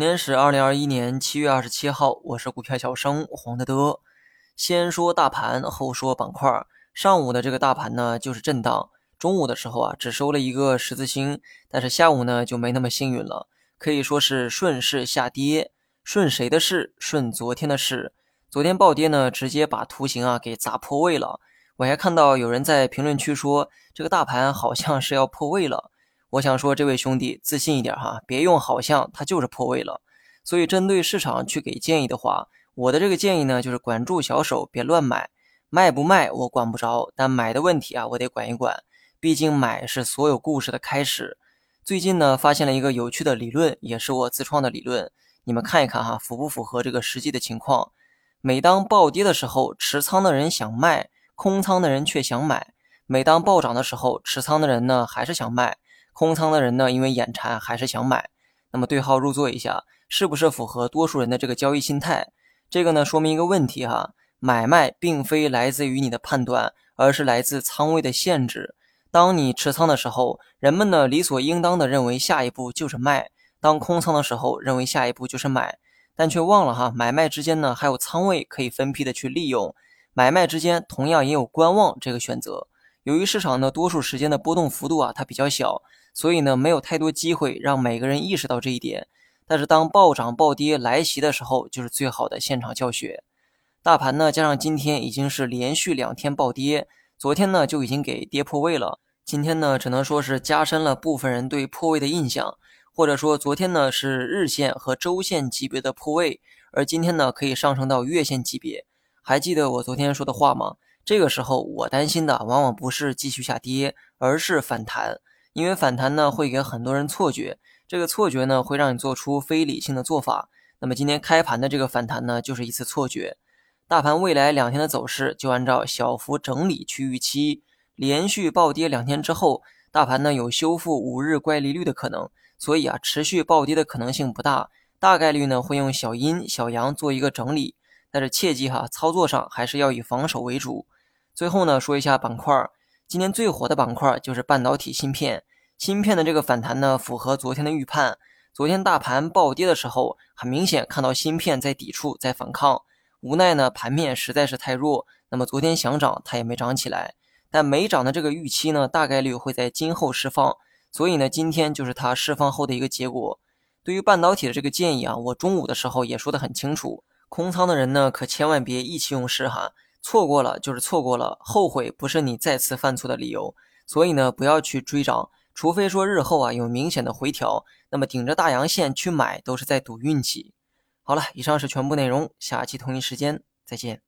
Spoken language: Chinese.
今天是二零二一年七月二十七号，我是股票小生黄德德。先说大盘，后说板块。上午的这个大盘呢，就是震荡。中午的时候啊，只收了一个十字星，但是下午呢就没那么幸运了，可以说是顺势下跌。顺谁的势？顺昨天的势。昨天暴跌呢，直接把图形啊给砸破位了。我还看到有人在评论区说，这个大盘好像是要破位了。我想说，这位兄弟自信一点哈，别用好像，它就是破位了。所以针对市场去给建议的话，我的这个建议呢，就是管住小手，别乱买。卖不卖我管不着，但买的问题啊，我得管一管。毕竟买是所有故事的开始。最近呢，发现了一个有趣的理论，也是我自创的理论，你们看一看哈，符不符合这个实际的情况？每当暴跌的时候，持仓的人想卖，空仓的人却想买；每当暴涨的时候，持仓的人呢还是想卖。空仓的人呢，因为眼馋还是想买，那么对号入座一下，是不是符合多数人的这个交易心态？这个呢，说明一个问题哈，买卖并非来自于你的判断，而是来自仓位的限制。当你持仓的时候，人们呢理所应当的认为下一步就是卖；当空仓的时候，认为下一步就是买，但却忘了哈，买卖之间呢还有仓位可以分批的去利用，买卖之间同样也有观望这个选择。由于市场呢多数时间的波动幅度啊它比较小。所以呢，没有太多机会让每个人意识到这一点。但是当暴涨暴跌来袭的时候，就是最好的现场教学。大盘呢，加上今天已经是连续两天暴跌，昨天呢就已经给跌破位了。今天呢，只能说是加深了部分人对破位的印象，或者说昨天呢是日线和周线级别的破位，而今天呢可以上升到月线级别。还记得我昨天说的话吗？这个时候我担心的往往不是继续下跌，而是反弹。因为反弹呢，会给很多人错觉，这个错觉呢，会让你做出非理性的做法。那么今天开盘的这个反弹呢，就是一次错觉。大盘未来两天的走势就按照小幅整理去预期，连续暴跌两天之后，大盘呢有修复五日乖离率的可能，所以啊，持续暴跌的可能性不大，大概率呢会用小阴小阳做一个整理。但是切记哈，操作上还是要以防守为主。最后呢，说一下板块。今天最火的板块就是半导体芯片，芯片的这个反弹呢，符合昨天的预判。昨天大盘暴跌的时候，很明显看到芯片在抵触，在反抗。无奈呢，盘面实在是太弱，那么昨天想涨，它也没涨起来。但没涨的这个预期呢，大概率会在今后释放，所以呢，今天就是它释放后的一个结果。对于半导体的这个建议啊，我中午的时候也说得很清楚，空仓的人呢，可千万别意气用事哈。错过了就是错过了，后悔不是你再次犯错的理由。所以呢，不要去追涨，除非说日后啊有明显的回调，那么顶着大阳线去买都是在赌运气。好了，以上是全部内容，下期同一时间再见。